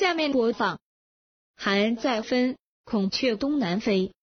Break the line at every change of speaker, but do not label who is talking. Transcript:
下面播放，寒再分，孔雀东南飞。